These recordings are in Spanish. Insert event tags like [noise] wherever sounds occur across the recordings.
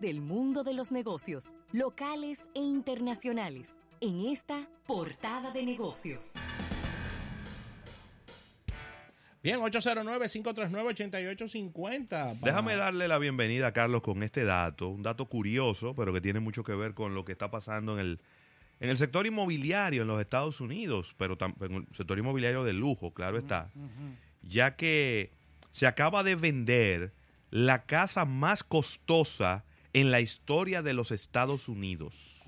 del mundo de los negocios, locales e internacionales, en esta portada de negocios. Bien, 809-539-8850. Déjame darle la bienvenida a Carlos con este dato, un dato curioso, pero que tiene mucho que ver con lo que está pasando en el, en el sector inmobiliario en los Estados Unidos, pero en el sector inmobiliario de lujo, claro está, ya que se acaba de vender la casa más costosa en la historia de los Estados Unidos.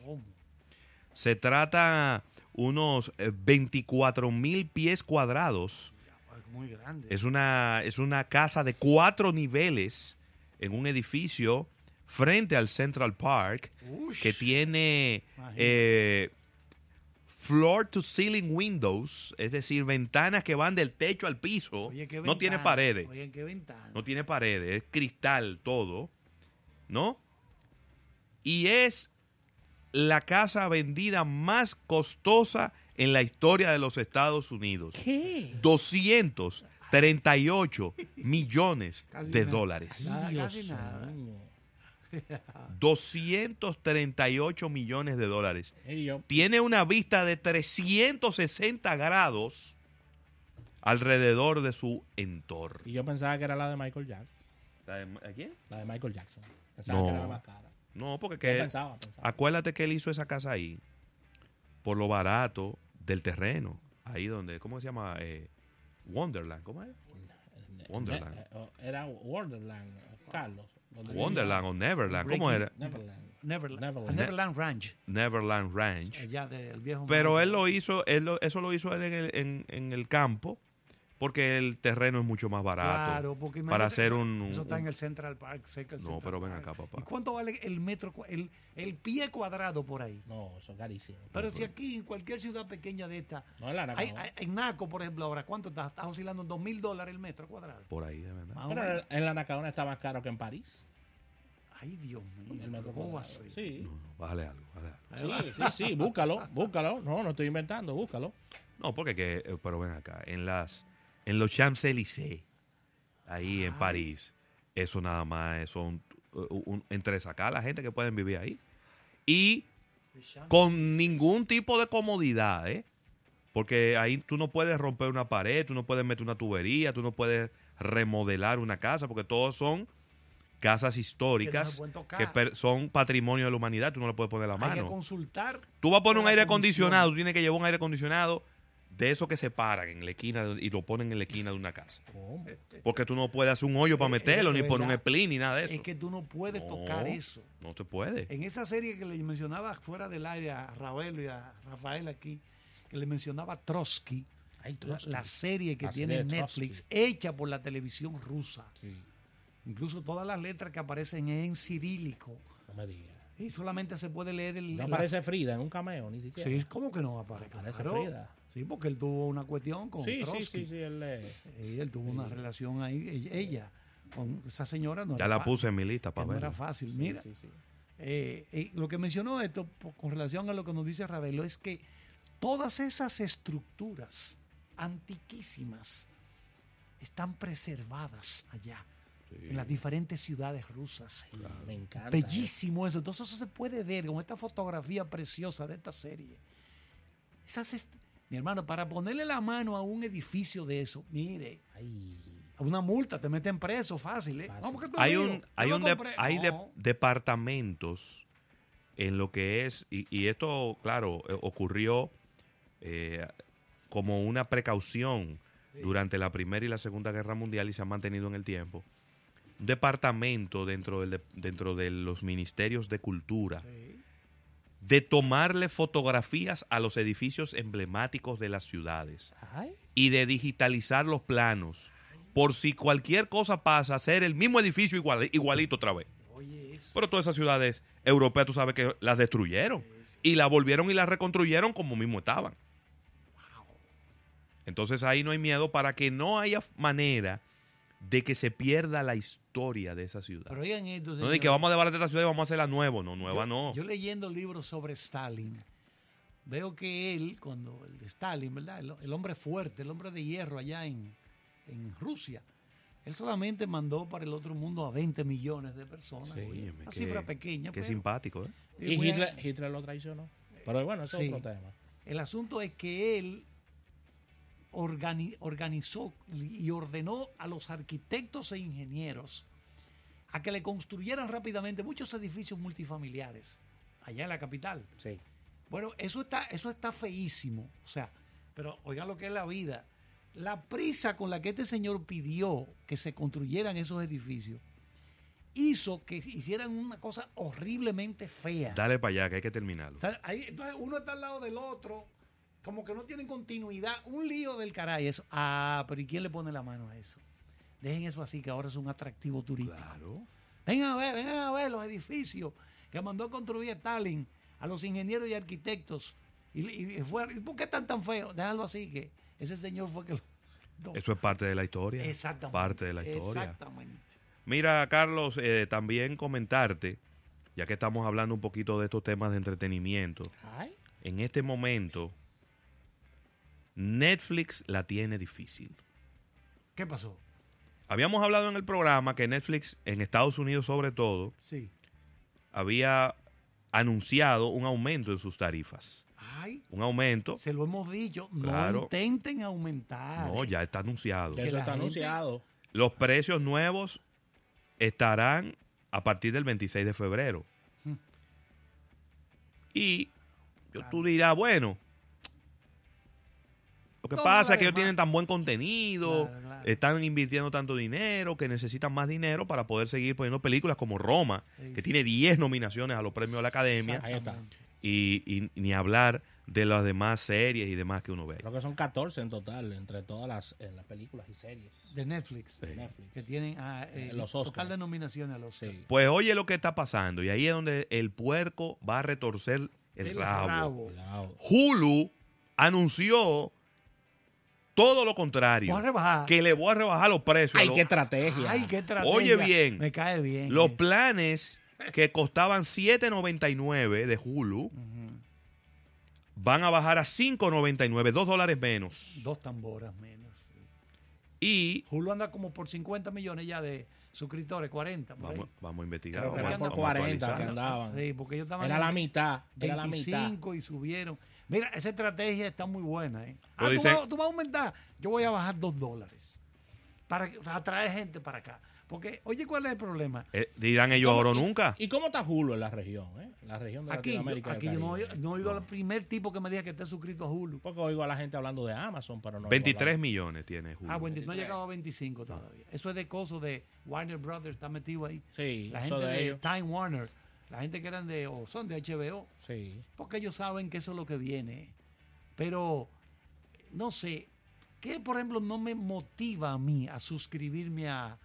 Se trata unos 24 mil pies cuadrados muy grande. Es una, es una casa de cuatro niveles en un edificio frente al Central Park que tiene eh, floor to ceiling windows, es decir, ventanas que van del techo al piso. no tiene paredes. No tiene paredes, es cristal todo, ¿no? Y es la casa vendida más costosa en la historia de los Estados Unidos. ¿Qué? 238 millones de dólares. casi nada. 238 millones de dólares. Tiene una vista de 360 grados alrededor de su entorno. Y yo pensaba que era la de Michael Jackson. ¿La de, quién? La de Michael Jackson. Pensaba no, que era la más cara. No, porque que, acuérdate que él hizo esa casa ahí por lo barato del terreno. Ahí donde, ¿cómo se llama? Eh, Wonderland, ¿cómo es? Wonderland. Era Wonderland, Carlos. Wonderland o Neverland, ¿cómo era? Neverland. Neverland, Neverland Ranch. Neverland Ranch. del viejo Pero él lo hizo, él eso lo hizo él en el, en, en el campo porque el terreno es mucho más barato. Claro, porque para hacer un, Eso está en el Central Park, No, pero ven acá, papá. ¿Y cuánto vale el metro, el, el pie cuadrado por ahí? No, eso es carísimo. Pero si aquí, en cualquier ciudad pequeña de esta. No, en Naco. en Naco, por ejemplo, ahora, ¿cuánto está? Está oscilando en dos mil dólares el metro cuadrado. Por ahí, de verdad. Pero en la Nacadona está más caro que en París. Ay, Dios mío. El metro ¿Cómo Sí. No, no, bájale algo, bájale Sí, sí, sí, búscalo, búscalo. No, no estoy inventando, búscalo. No, porque que, eh, pero ven acá, en las en los Champs-Élysées, ahí en París. Eso nada más es un, entre sacar a la gente que pueden vivir ahí. Y con ningún tipo de comodidad, ¿eh? Porque ahí tú no puedes romper una pared, tú no puedes meter una tubería, tú no puedes remodelar una casa, porque todos son casas históricas que, son patrimonio de la humanidad, tú no le puedes poner la mano. Hay que consultar. Tú vas a poner un aire acondicionado, tú tienes que llevar un aire acondicionado de eso que se paran en la esquina y lo ponen en la esquina de una casa. Porque tú no puedes hacer un hoyo para meterlo, ni poner un splin, ni nada de eso. Es que tú no puedes tocar eso. No te puede. En esa serie que le mencionaba fuera del aire a Rafael y a Rafael aquí, que le mencionaba Trotsky, La, serie que tiene Netflix, hecha por la televisión rusa. Incluso todas las letras que aparecen en cirílico. No me digas. Y solamente se puede leer el. No aparece Frida en un cameo, ni siquiera. Sí, ¿cómo que no aparece? Aparece Frida. Sí, porque él tuvo una cuestión con sí, Trotsky. Sí, sí, sí, él, él tuvo una relación ahí, ella, con esa señora. No ya la puse en mi lista para ver. No era fácil. Mira, eh, eh, lo que mencionó esto con relación a lo que nos dice Ravelo es que todas esas estructuras antiquísimas están preservadas allá. En las diferentes ciudades rusas. Me encanta. Bellísimo eso. Entonces eso se puede ver con esta fotografía preciosa de esta serie. Esas mi hermano, para ponerle la mano a un edificio de eso, mire, a una multa, te meten preso fácil. ¿eh? hay un, hay, un hay departamentos en lo que es, y, esto, claro, eh, ocurrió eh, como una precaución durante la Primera y la Segunda Guerra Mundial y se ha mantenido en el tiempo. Un departamento dentro, del, dentro de los ministerios de cultura de tomarle fotografías a los edificios emblemáticos de las ciudades y de digitalizar los planos por si cualquier cosa pasa, hacer el mismo edificio igualito otra vez. Pero todas esas ciudades europeas, tú sabes que las destruyeron y las volvieron y las reconstruyeron como mismo estaban. Entonces ahí no hay miedo para que no haya manera de que se pierda la historia de esa ciudad. Pero oigan esto, No de que vamos a desbaratar la ciudad y vamos a hacerla nueva. No, nueva no. Yo leyendo libros sobre Stalin, veo que él, cuando el de Stalin, ¿verdad? El, hombre fuerte, el hombre de hierro allá en, Rusia, Él solamente mandó para el otro mundo a 20 millones de personas. Sí, oye. Óyeme, Una qué- cifra pequeña. Qué pero- simpático, ¿eh? Y Hitler, Hitler lo traicionó. Pero bueno, eso Sí. es otro tema. El asunto es que él organi- organizó y ordenó a los arquitectos e ingenieros a que le construyeran rápidamente muchos edificios multifamiliares allá en la capital. Sí. Bueno, eso está, eso está feísimo. O sea, pero oigan lo que es la vida. La prisa con la que este señor pidió que se construyeran esos edificios hizo que hicieran una cosa horriblemente fea. Dale para allá, que hay que terminarlo. O sea, ahí, entonces uno está al lado del otro, como que no tienen continuidad, un lío del caray. Eso. Ah, pero ¿y quién le pone la mano a eso? Dejen eso así, que ahora es un atractivo turístico. Claro. Vengan a ver, vengan a ver los edificios que mandó a construir Stalin a los ingenieros y arquitectos. Y, y- y fue- ¿y ¿Por qué están tan feos? Déjalo así, que ese señor fue que lo... [laughs] Eso es parte de la historia. Exactamente. Parte de la historia. Exactamente. Mira, Carlos, eh, también comentarte, ya que estamos hablando un poquito de estos temas de entretenimiento, Ay. en este momento Netflix la tiene difícil. ¿Qué pasó? Habíamos hablado en el programa que Netflix, en Estados Unidos sobre todo, Sí. había anunciado un aumento en sus tarifas. Ay, Un aumento. se lo hemos dicho. Claro. No intenten aumentar. No, ya está anunciado. Ya eso está gente- anunciado. Los precios nuevos estarán a partir del 26 de febrero. Hmm. Y yo, Claro. tú dirás, bueno, lo que pasa es que ellos tienen tan buen contenido, Claro, claro. están invirtiendo tanto dinero que necesitan más dinero para poder seguir poniendo películas como Roma, Sí, que sí. tiene 10 nominaciones a los premios de la Academia, Ahí está. Y, y ni hablar de las demás series y demás que uno ve. Creo que son 14 en total, entre todas las, en las películas y series. De Netflix. Sí. Netflix. Que tienen ah, eh, Eh, los total Oscars. de nominaciones a los Sí. Pues oye lo que está pasando, y ahí es donde el puerco va a retorcer el, El rabo. rabo. Hulu anunció todo lo contrario, Voy a rebajar. que le voy a rebajar los precios. Ay, los- qué estrategia. Ay, qué estrategia. Oye bien. Me cae bien. los eso. planes que costaban 7.99 de Hulu Ujú. van a bajar a 5.99, 2 dólares menos. Dos tamboras menos. sí. Y Hulu anda como por 50 millones ya de suscriptores, 40. por ahí. vamos, vamos a investigar. Creo que vamos, era por vamos a 40 que andaban. Sí, porque ellos estaban Era en la mitad. Era la mitad. 25 y subieron. Mira, esa estrategia está muy buena. ¿eh? Ah, ¿tú, vas, tú vas a aumentar. Yo voy a bajar dos dólares para atraer gente para acá. Porque, oye, ¿cuál es el problema? Eh, dirán ellos ¿Cómo- ahora nunca. ¿Y cómo está Hulu en la región? Eh? La región de Aquí, yo, Latinoamérica. y el aquí yo no, no he oído al primer tipo que me diga que esté suscrito a Hulu. Porque oigo a la gente hablando de Amazon, pero no. oigo 23 hablar- millones tiene Hulu. Ah, bueno, no ha 23. llegado a 25 todavía. Eso es de coso de Warner Brothers, está metido ahí. Sí, La eso gente de de, ellos. Time Warner, la gente que eran de, o son de HBO, Sí. porque ellos saben que eso es lo que viene. Pero, no sé, ¿qué por ejemplo no me motiva a mí a suscribirme a,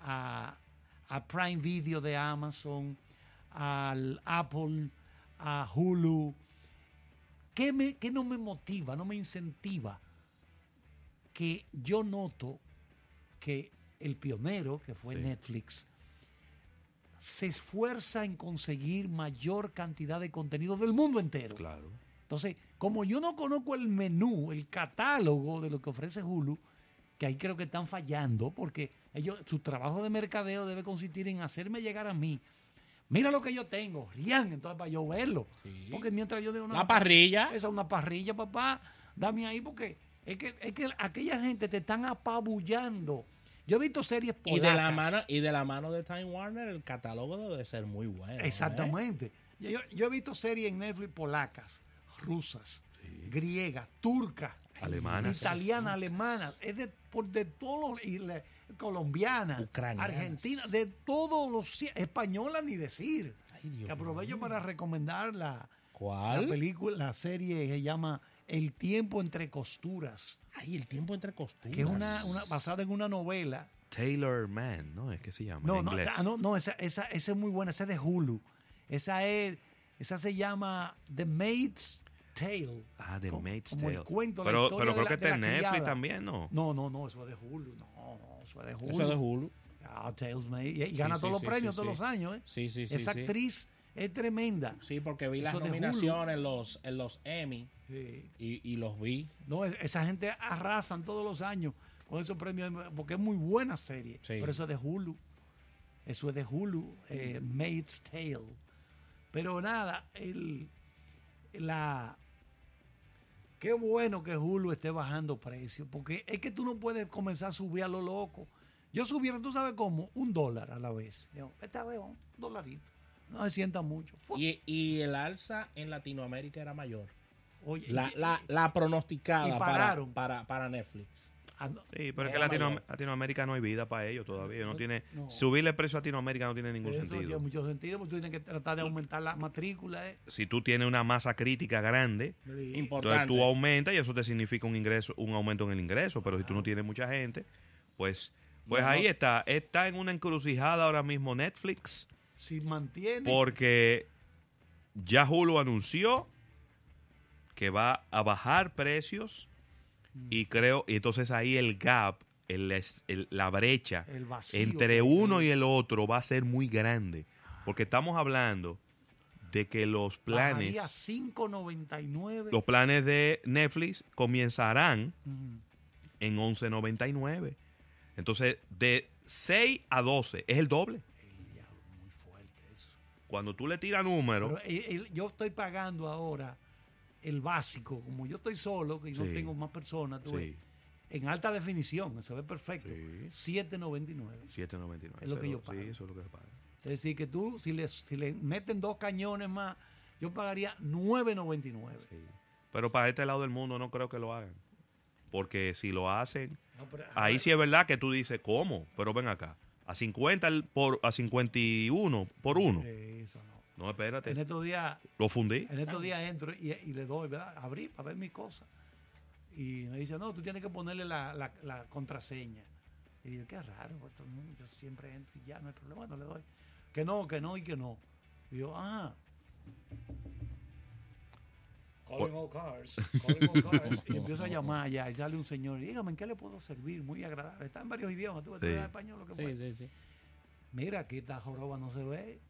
a, a Prime Video de Amazon, al Apple, a Hulu? ¿Qué, me, qué no me motiva, no me incentiva? Que yo noto que el pionero, que fue Sí. Netflix, se esfuerza en conseguir mayor cantidad de contenido del mundo entero. Claro. Entonces, como yo no conozco el menú, el catálogo de lo que ofrece Hulu, que ahí creo que están fallando, porque ellos, su trabajo de mercadeo debe consistir en hacerme llegar a mí. Mira lo que yo tengo, Rian, entonces para yo verlo. Sí. Porque mientras yo digo La parrilla. esa es una parrilla, papá, dame ahí, porque es que, es que aquella gente te están apabullando. Yo he visto series Y de, la polacas. mano, y de la mano de Time Warner, el catálogo debe ser muy bueno. ¿eh? Exactamente. Yo, yo he visto series en Netflix polacas, rusas, griegas, turcas, Alemanas. italianas, alemanas, es de, por, de todos los, y la- Ucranianas. argentinas, de todos los españolas ni decir. Ay, Dios Que aprovecho para recomendar la, la película, la serie que se llama El tiempo entre costuras, Ay, el tiempo entre costuras. que es una, una basada en una novela Taylor Man, ¿no? Es que se llama No, en no, inglés. ah, no, no, esa, esa, esa es muy buena, esa es de Hulu. Esa es, esa se llama The Maid's Tale. Ah, The Como- Maid's como el cuento, la pero historia pero de creo la- que de está la en Netflix criada. también, ¿no? No, no, no, eso es de Hulu. No, no, eso es de Hulu. Eso es de Hulu. Ah, Tales Maid. Y, y gana Sí, todos sí, los sí, premios sí, todos sí. los años, ¿eh? Sí, sí, sí. Esa sí. actriz es tremenda. Sí, porque vi las Eso nominaciones en los, en los Emmy Sí. y, y los vi. No, es- esa gente arrasan todos los años. con esos premios, porque es muy buena serie. Sí. Pero eso es de Hulu. Eso es de Hulu, eh, Maid's Tale. Pero nada, el, la... Qué bueno que Hulu esté bajando precios, porque es que tú no puedes comenzar a subir a lo loco. Yo subiera, tú sabes cómo, un dólar a la vez. Yo, esta vez un dolarito. No se sienta mucho. Y, y el alza en Latinoamérica era mayor. Oye, La, y- la, y- la pronosticada para, pararon. para, para Netflix. ah, no, Sí, pero es que Latino-. Latinoamérica no hay vida para ellos todavía. No No, tiene, no. Subirle el precio a Latinoamérica no tiene ningún eso tiene sentido. mucho sentido, porque tú tienes que tratar de aumentar la matrícula. eh. Si tú tienes una masa crítica grande, Sí. entonces Importante. tú aumentas y eso te significa un ingreso, un aumento en el ingreso. Pero si tú no tienes mucha gente, pues, pues No, ahí no. está. Está en una encrucijada ahora mismo Netflix. Si mantiene. Porque ya Hulu anunció que va a bajar precios y creo, y entonces ahí el gap, el, la brecha El vacío entre uno y el otro va a ser muy grande. Porque estamos hablando de que los planes, Bajaría 5.99. los planes de Netflix comenzarán Ujú. en 11.99. Entonces, de 6 a 12 es el doble. Cuando tú le tiras números, el- yo estoy pagando ahora el básico, como yo estoy solo, que no Sí. tengo más personas, tú sí, ves, en alta definición, se ve perfecto, Sí. 7.99. 7.99. Es lo que yo pago. Sí, eso es lo que se paga. Es decir, que tú, si le, si le meten dos cañones más, yo pagaría 9.99. Sí. Pero para este lado del mundo no creo que lo hagan. Porque si lo hacen, No, pero- ahí sí es verdad que tú dices, ¿cómo? Pero ven acá. A 50 el por, a 51 por uno. Eso no. No, espérate. En estos días, Lo fundí. en estos días entro y, y le doy, ¿verdad? Abrir para ver mis cosas. Y me dice, no, tú tienes que ponerle la, la- la contraseña. Y yo, qué raro, pues, yo siempre entro y ya, no hay problema, no le doy. Que no, que no y que no. Y yo, ah. Calling all cars, calling all [laughs] cars. y empiezo a llamar ya y sale un señor, dígame, ¿en qué le puedo servir? Muy agradable. Está en varios idiomas, tú, tú Sí. español, lo que Sí, sí, sí. Mira, aquí esta joroba no se ve.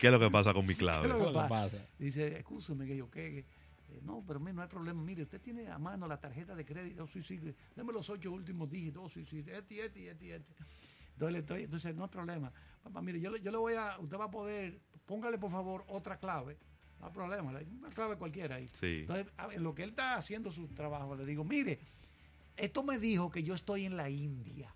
¿Qué es lo que pasa con mi [laughs] ¿Qué es clave? ¿Qué es lo que pasa? Dice, escúcheme que yo qué. eh, no, pero mire, no hay problema. Mire, usted tiene a mano la tarjeta de crédito. Oh, sí, sí. Deme los ocho últimos dígitos. Oh, sí, sí. Este, este, este, este. Entonces, le estoy, entonces, no hay problema. Papá, mire, yo le, yo le voy a. Usted va a poder. Póngale, por favor, otra clave. No hay problema. le- Una clave cualquiera ahí. Sí. Entonces, a- en lo que él está haciendo su trabajo, le digo, mire, esto me dijo que yo estoy en la India.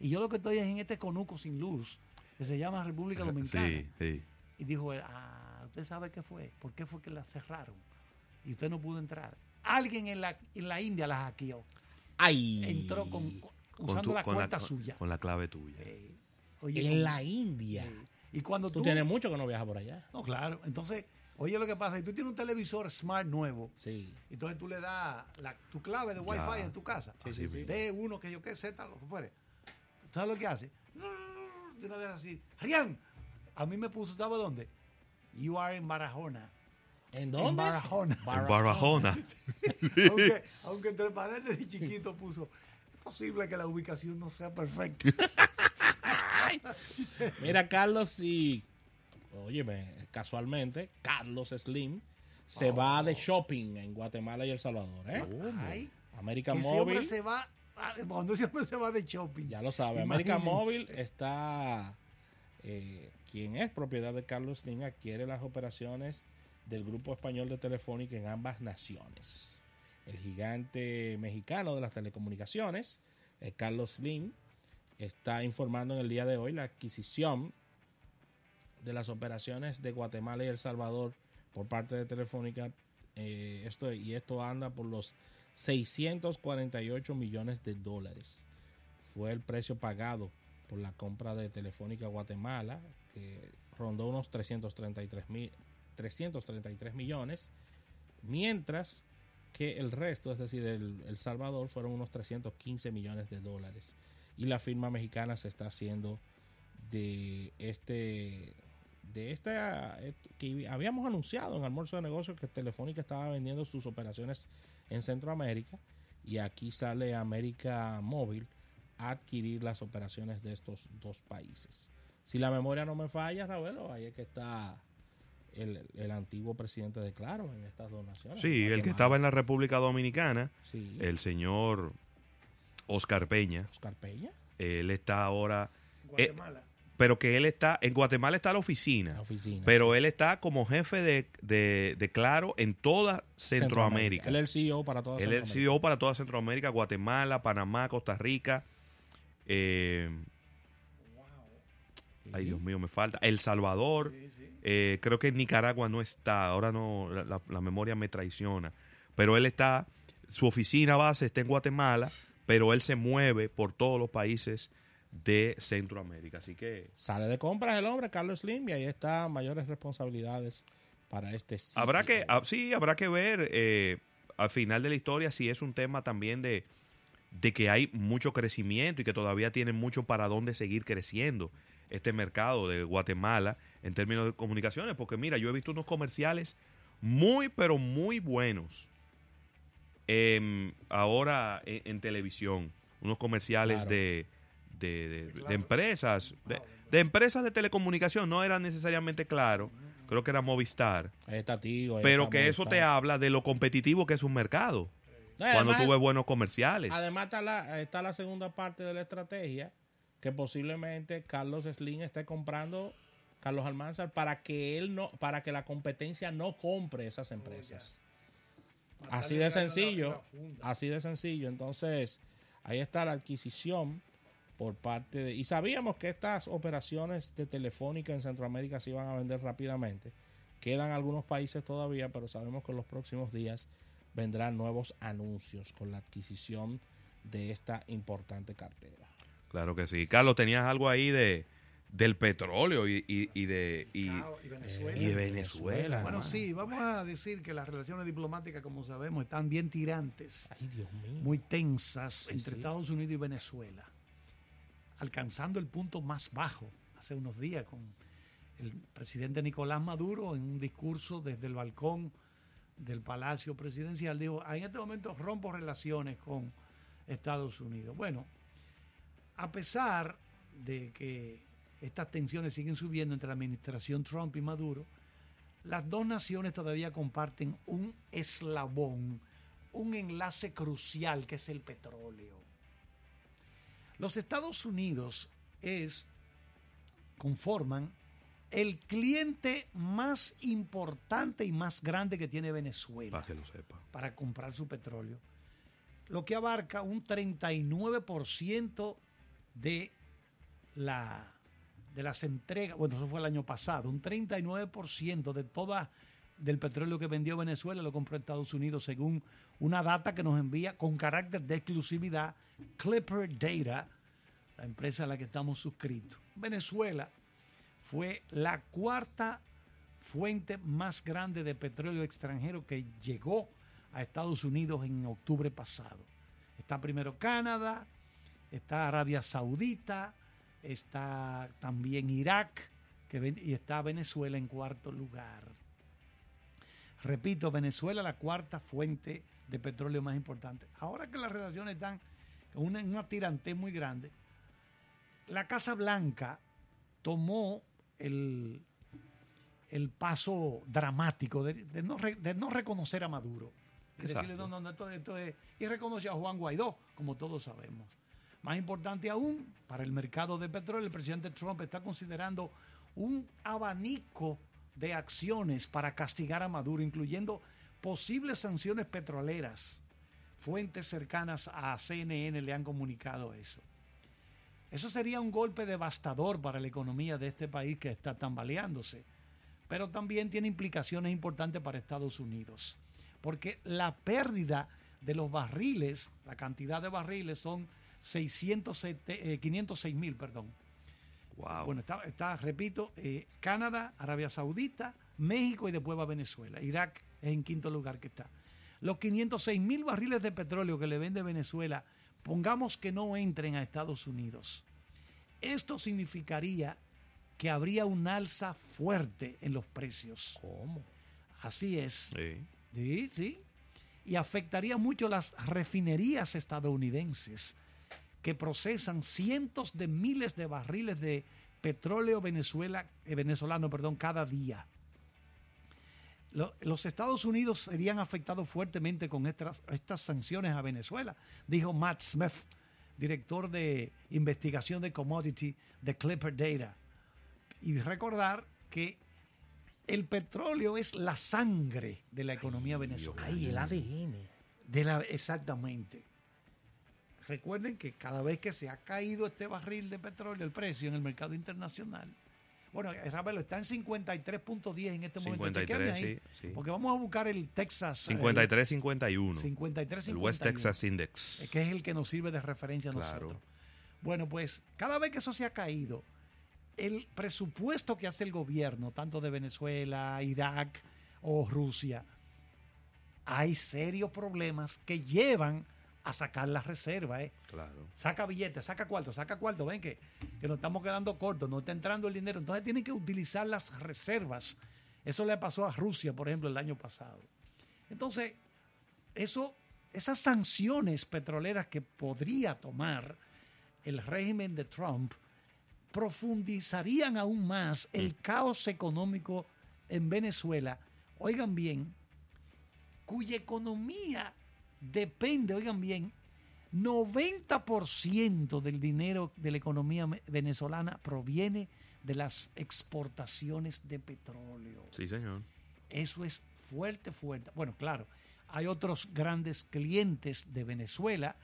Y yo lo que estoy es en este conuco sin luz, que se llama República Dominicana. Sí, sí. Y dijo, él, ah, ¿usted sabe qué fue? ¿Por qué fue que la cerraron? Y usted no pudo entrar. Alguien en la, en la India la hackeó. Ay. Entró con, con- Con usando tu- la con cuenta suya. Con la clave tuya. Eh, oye, En con- la India. eh, y cuando Tú tú... tienes mucho que no viajas por allá. No, claro. Entonces, oye lo que pasa. Si tú tienes un televisor smart nuevo, Sí. entonces tú le das la- tu clave de Ya. Wi-Fi en tu casa. Así sí, sí. mismo. de uno que yo qué Z, lo que fuere. ¿Tú sabes lo que hace? De una vez así, Arián, a mí me puso, ¿sabes dónde? You are in Barahona. ¿En En dónde? Barahona. En Barahona. [laughs] aunque, aunque entre paréntesis y chiquito puso, es posible que la ubicación no sea perfecta. [laughs] Mira, Carlos, y. Óyeme, casualmente, Carlos Slim se va de shopping en Guatemala y El Salvador. ¿eh? Ay, América que ese hombre Móvil, se va, ah, cuando ese hombre se va de shopping. ya lo sabe. América Imagínense. Móvil está. Eh, quien es propiedad de Carlos Slim adquiere las operaciones del Grupo Español de Telefónica en ambas naciones. El gigante mexicano de las telecomunicaciones, eh, Carlos Slim, está informando en el día de hoy la adquisición de las operaciones de Guatemala y El Salvador por parte de Telefónica. eh, esto, y esto anda por los 648 millones de dólares. Fue el precio pagado por la compra de Telefónica Guatemala, que rondó unos 333, mil, 333 millones, mientras que el resto, es decir, el, el Salvador, fueron unos 315 millones de dólares. Y la firma mexicana se está haciendo de este de esta eh, que habíamos anunciado en almuerzo de negocios que Telefónica estaba vendiendo sus operaciones en Centroamérica y aquí sale América Móvil a adquirir las operaciones de estos dos países. Si la memoria no me falla, Ravelo, ahí es que está el, el antiguo presidente de Claro en estas dos naciones. Sí, el que estaba en la República Dominicana, Sí. el señor Oscar Peña. Oscar Peña. Él está ahora... Eh, Guatemala. pero que él está, en Guatemala está la oficina, pero él está como jefe de, Claro en toda Centroamérica. Él es el CEO para toda Centroamérica. Él es el CEO para toda Centroamérica, Guatemala, Panamá, Costa Rica. Eh, Ay, Dios mío, me falta. El Salvador. Eh, creo que Nicaragua no está. Ahora no, la, memoria me traiciona. Pero él está, su oficina base está en Guatemala, pero él se mueve por todos los países de Centroamérica. Así que. Sale de compras el hombre, Carlos Slim, y ahí está mayores responsabilidades para este sitio. Habrá que, ah, sí, habrá que ver eh, al final de la historia si es un tema también de, de que hay mucho crecimiento y que todavía tienen mucho para dónde seguir creciendo este mercado de Guatemala en términos de comunicaciones, porque mira, yo he visto unos comerciales muy, pero muy buenos ahora en, televisión, unos comerciales de, de, empresas, de, empresas de telecomunicación, no era necesariamente claro, creo que era Movistar, pero que eso te habla de lo competitivo que es un mercado. cuando tuve buenos comerciales. Además está la, está la segunda parte de la estrategia, que posiblemente Carlos Slim esté comprando Carlos Almanzar para que él no, para que la competencia no compre esas empresas. Así de sencillo, así de sencillo. Entonces, ahí está la adquisición por parte de... Y sabíamos que estas operaciones de telefónica en Centroamérica se iban a vender rápidamente. Quedan algunos países todavía, pero sabemos que en los próximos días vendrán nuevos anuncios con la adquisición de esta importante cartera. Claro que sí. Carlos, tenías algo ahí de del petróleo y, de y, Venezuela. Bueno, sí, vamos a decir que las relaciones diplomáticas, como sabemos, están bien tirantes, muy tensas entre Estados Unidos y Venezuela, alcanzando el punto más bajo hace unos días con el presidente Nicolás Maduro en un discurso desde el balcón del Palacio Presidencial, dijo, en este momento rompo relaciones con Estados Unidos. Bueno, a pesar de que estas tensiones siguen subiendo entre la administración Trump y Maduro, las dos naciones todavía comparten un eslabón, un enlace crucial que es el petróleo. Los Estados Unidos es, conforman el cliente más importante y más grande que tiene Venezuela para, que lo sepa. para comprar su petróleo, lo que abarca un 39% de la de las entregas, bueno, eso fue el año pasado, un 39% de toda del petróleo que vendió Venezuela lo compró Estados Unidos según una data que nos envía con carácter de exclusividad Clipper Data, la empresa a la que estamos suscritos. Venezuela fue la cuarta fuente más grande de petróleo extranjero que llegó a Estados Unidos en octubre pasado. Está primero Canadá, está Arabia Saudita, está también Irak que, y está Venezuela en cuarto lugar. Repito, Venezuela la cuarta fuente de petróleo más importante. Ahora que las relaciones están en una, una tirante muy grande, la Casa Blanca tomó el, el paso dramático de, no, de, no, reconocer a Maduro. Y decirle, no, no, esto, esto es, y reconoció a Juan Guaidó, como todos sabemos. Más importante aún, para el mercado de petróleo, el presidente Trump está considerando un abanico de acciones para castigar a Maduro, incluyendo posibles sanciones petroleras. Fuentes cercanas a CNN le han comunicado eso. Eso sería un golpe devastador para la economía de este país que está tambaleándose, pero también tiene implicaciones importantes para Estados Unidos, porque la pérdida de los barriles, la cantidad de barriles son 607, 506 eh, mil, perdón. Wow. Bueno, está, repito, eh, Canadá, Arabia Saudita, México y después va Venezuela. Irak es en quinto lugar que está. Los 506 mil barriles de petróleo que le vende Venezuela, pongamos que no entren a Estados Unidos. Esto significaría que habría un alza fuerte en los precios. ¿Cómo? Así es. Sí. Sí, sí. Y afectaría mucho las refinerías estadounidenses que procesan cientos de miles de barriles de petróleo Venezuela, eh, venezolano perdón, cada día. los Estados Unidos serían afectados fuertemente con estas, estas sanciones a Venezuela, dijo Matt Smith, director de investigación de commodity de Clipper Data. Y recordar que el petróleo es la sangre de la economía venezolana. Ay, el ADN. De la, exactamente. Recuerden que cada vez que se ha caído este barril de petróleo, el precio en el mercado internacional, bueno, Ravelo está en 53.10 en este momento. 53, ahí, sí, Porque vamos a buscar el Texas. 53.51. 53.51. El West Texas Index. Que es el que nos sirve de referencia a nosotros. Bueno, pues cada vez que eso se ha caído, el presupuesto que hace el gobierno, tanto de Venezuela, Irak o Rusia, hay serios problemas que llevan a sacar las reservas. ¿eh? Claro. Saca billetes, saca cuarto, saca cuarto. Ven que, que nos estamos quedando cortos, no está entrando el dinero. Entonces tienen que utilizar las reservas. Eso le pasó a Rusia, por ejemplo, el año pasado. Entonces, eso, esas sanciones petroleras que podría tomar el régimen de Trump profundizarían aún más el mm. caos económico en Venezuela. Oigan bien, cuya economía depende, oigan bien, 90% del dinero de la economía venezolana proviene de las exportaciones de petróleo. Sí, señor. Eso es fuerte, fuerte. Bueno, claro, hay otros grandes clientes de Venezuela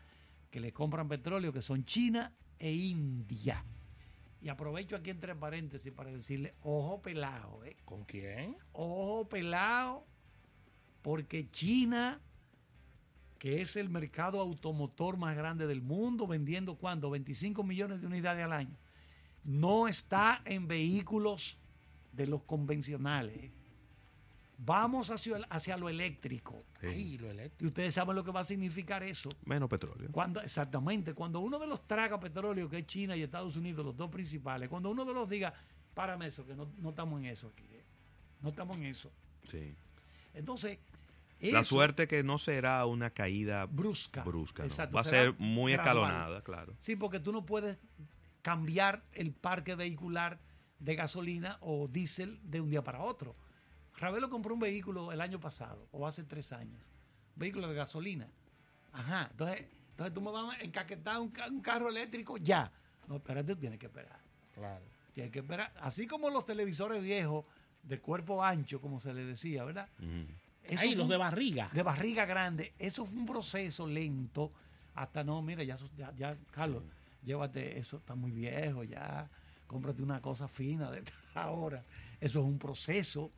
que le compran petróleo, que son China e India. Y aprovecho aquí entre paréntesis para decirle, ojo pelado, ¿eh? ¿Con quién? Ojo pelado, porque China que es el mercado automotor más grande del mundo, vendiendo cuánto, 25 millones de unidades al año, no está en vehículos de los convencionales. Vamos hacia, hacia lo eléctrico. lo eléctrico. Y ustedes saben lo que va a significar eso. Menos petróleo. Cuando, exactamente. Cuando uno de los traga petróleo, que es China y Estados Unidos, los dos principales, cuando uno de los diga, párame eso, que no, no estamos en eso aquí. ¿eh? No estamos en eso. Sí. Entonces, la suerte que no será una caída brusca. brusca Va a ser muy escalonada, claro. Sí, porque tú no puedes cambiar el parque vehicular de gasolina o diésel de un día para otro. Ravelo compró un vehículo el año pasado o hace tres años. Vehículo de gasolina. Ajá. Entonces, entonces tú me vas a encaquetar un, carro eléctrico ya. No, espérate, tienes que esperar. Claro. Tienes que esperar. Así como los televisores viejos de cuerpo ancho, como se le decía, ¿verdad? Ahí, los de barriga. De barriga grande. Eso fue un proceso lento. Hasta no, mira, ya, ya, Carlos, llévate, eso está muy viejo, ya. Cómprate una cosa fina de [laughs] ahora. Eso es un proceso.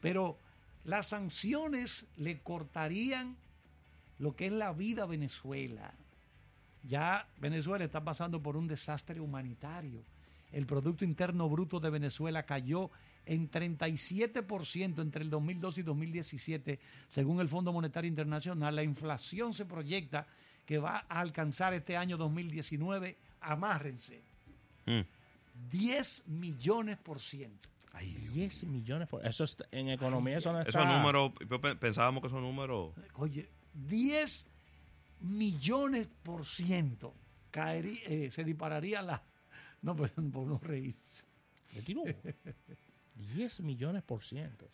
Pero las sanciones le cortarían lo que es la vida a Venezuela. Ya Venezuela está pasando por un desastre humanitario. El Producto Interno Bruto de Venezuela cayó en 37% entre el 2002 y 2017, según el Fondo Monetario Internacional. La inflación se proyecta que va a alcanzar este año 2019, amárrense, 10 mm. millones por ciento. 10 millones por eso en economía eso no está. Esos números, pensábamos que esos números. Oye, 10 millones por ciento caería, eh, se dispararía la. No, pues, por no reírse. [laughs] 10 millones por ciento.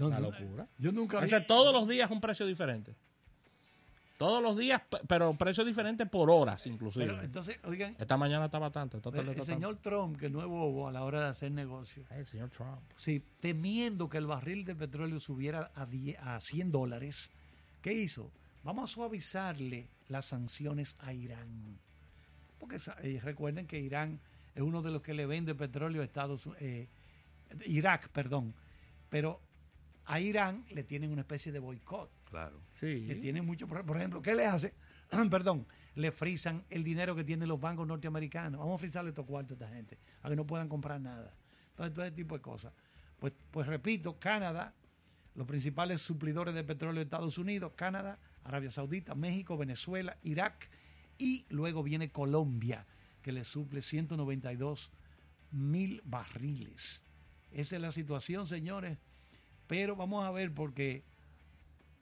Una locura. Yo nunca. O sea, todos los días un precio diferente. Todos los días, pero precio diferente por horas, inclusive. Pero entonces, oigan. Esta mañana estaba tanto. el, señor Trump, que no es bobo a la hora de hacer negocios. el señor Trump. Sí, temiendo que el barril de petróleo subiera a, a 100 dólares, ¿qué hizo? Vamos a suavizarle las sanciones a Irán. Porque eh, recuerden que Irán es uno de los que le vende petróleo a Estados Unidos. Eh, Irak, perdón, pero a Irán le tienen una especie de boicot. Claro. Sí. Le tienen mucho, por ejemplo, ¿qué le hace? [clears throat] perdón, le frisan el dinero que tienen los bancos norteamericanos. Vamos a frisarle estos cuartos a esta gente, a que no puedan comprar nada. Entonces, todo ese tipo de cosas. Pues, pues repito, Canadá, los principales suplidores de petróleo de Estados Unidos, Canadá, Arabia Saudita, México, Venezuela, Irak y luego viene Colombia, que le suple 192 mil barriles esa es la situación, señores. Pero vamos a ver porque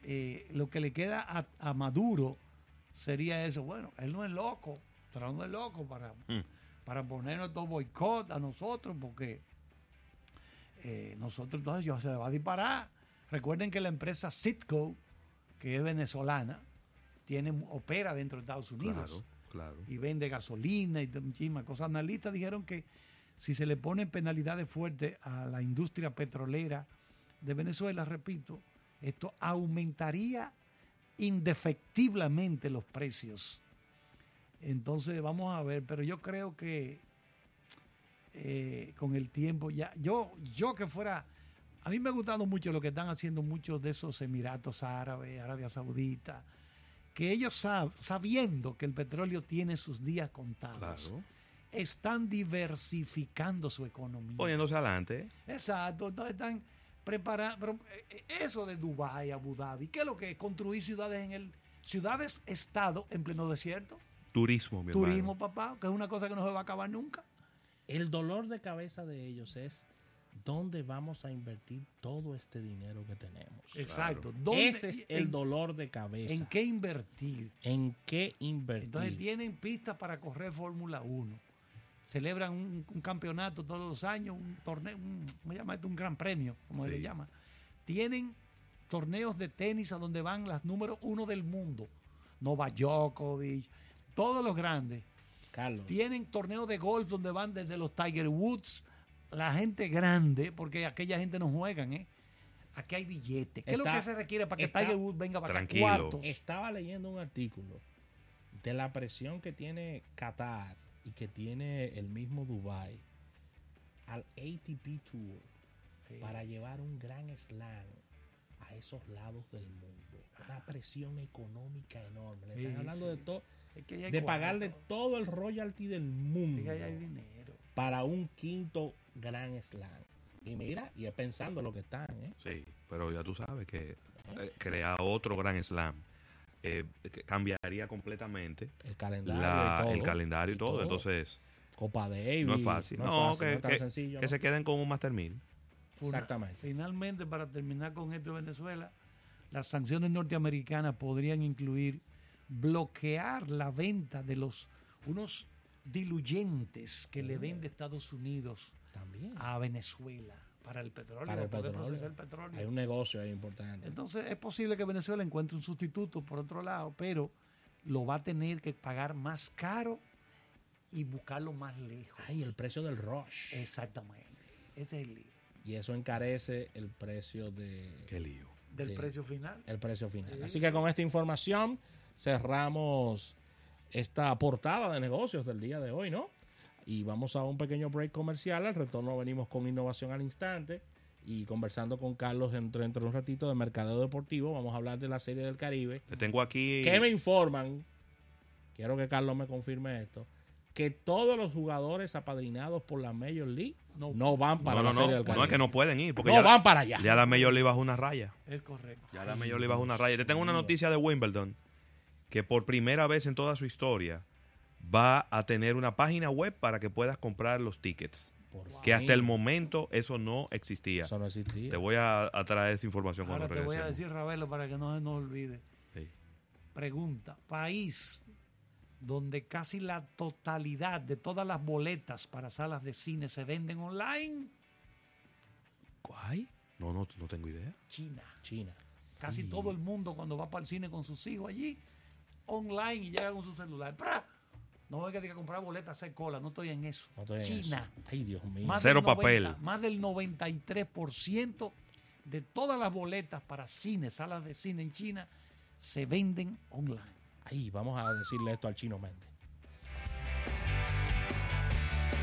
eh, lo que le queda a, Maduro sería eso. Bueno, él no es loco, pero no es loco para, mm. para ponernos todo boicot a nosotros porque eh, nosotros entonces yo se va a disparar. Recuerden que la empresa Citco, que es venezolana, tiene, opera dentro de Estados Unidos. y vende gasolina y muchísimas cosas. Analistas dijeron que si se le ponen penalidades fuertes a la industria petrolera de Venezuela, repito, esto aumentaría indefectiblemente los precios. Entonces vamos a ver, pero yo creo que eh, con el tiempo ya, yo, yo que fuera, a mí me ha gustado mucho lo que están haciendo muchos de esos Emiratos Árabes, Arabia Saudita, que ellos sabiendo que el petróleo tiene sus días contados, están diversificando su economía. Poniéndose adelante. Exacto, entonces están preparando, eh, eso de Dubái, Abu Dhabi, ¿qué es lo que es? Construir ciudades en el, ciudades, estado en pleno desierto. Turismo, mi Turismo, papá, que es una cosa que no se va a acabar nunca. El dolor de cabeza de ellos es dónde vamos a invertir todo este dinero que tenemos. Exacto. Ese es el dolor de cabeza. ¿En qué invertir? ¿En qué invertir? Entonces tienen pistas para correr Fórmula 1. Celebran un, campeonato todos los años, un torneo, un, me llama esto? un gran premio, como se le llama. Tienen torneos de tenis a donde van las números uno del mundo. Nova Djokovic, todos los grandes. Carlos. Tienen torneos de golf donde van desde los Tiger Woods, la gente grande, porque aquella gente no juegan, ¿eh? Aquí hay billetes. ¿Qué es lo que se requiere para que Tiger Woods venga para acá? Cuartos. Estaba leyendo un artículo de la presión que tiene Qatar y que tiene el mismo Dubai al ATP Tour para llevar un gran slam a esos lados del mundo. Una presión económica enorme. Le están hablando de todo de pagarle todo el royalty del mundo para un quinto gran slam. Y mira, y es pensando lo que están. ¿eh? Sí, pero ya tú sabes que eh, crear otro gran slam eh, cambiaría completamente el calendario, y todo, el calendario y, todo. Entonces, Copa Davis. No es fácil. No, que, que, se queden con un Master 1000. Exactamente. Finalmente, para terminar con esto de Venezuela, las sanciones norteamericanas podrían incluir bloquear la venta de los unos diluyentes que le vende Estados Unidos También. a Venezuela para el petróleo, para, poder procesar el petróleo. Hay un negocio ahí importante. Entonces es posible que Venezuela encuentre un sustituto por otro lado, pero lo va a tener que pagar más caro y buscarlo más lejos. Ay, el precio del rush. Exactamente. Ese es el lío. Y eso encarece el precio de... ¿Qué lío? Del precio final. El precio final. Así que con esta información cerramos esta portada de negocios del día de hoy, ¿no? Y vamos a un pequeño break comercial. Al retorno venimos con innovación al instante y conversando con Carlos dentro, de un ratito de mercadeo deportivo. Vamos a hablar de la Serie del Caribe. tengo aquí. Que me informan, quiero que Carlos me confirme esto, que todos los jugadores apadrinados por la Major League no, van para la Serie del Caribe. No es que no pueden ir, porque no van para allá. Ya la Major League bajó una raya. Es correcto. Ya la Major League bajó una raya. Te tengo una noticia de Wimbledon que por primera vez en toda su historia va a tener una página web para que puedas comprar los tickets. que hasta el momento eso no existía. Eso no existía. Te voy a, traer esa información Ahora cuando te voy a decir, Ravelo, para que no se nos olvide. Pregunta, país donde casi la totalidad de todas las boletas para salas de cine se venden online. ¿Cuál? No, no, no tengo idea. China. China. Casi todo el mundo cuando va para el cine con sus hijos allí online y llega con su celular. No voy a que comprar boletas, hacer cola, no estoy en eso. China. Ay, Dios mío. Cero papel. Más del 93% de todas las boletas para cine, salas de cine en China, se venden online. Ahí, vamos a decirle esto al chino Méndez.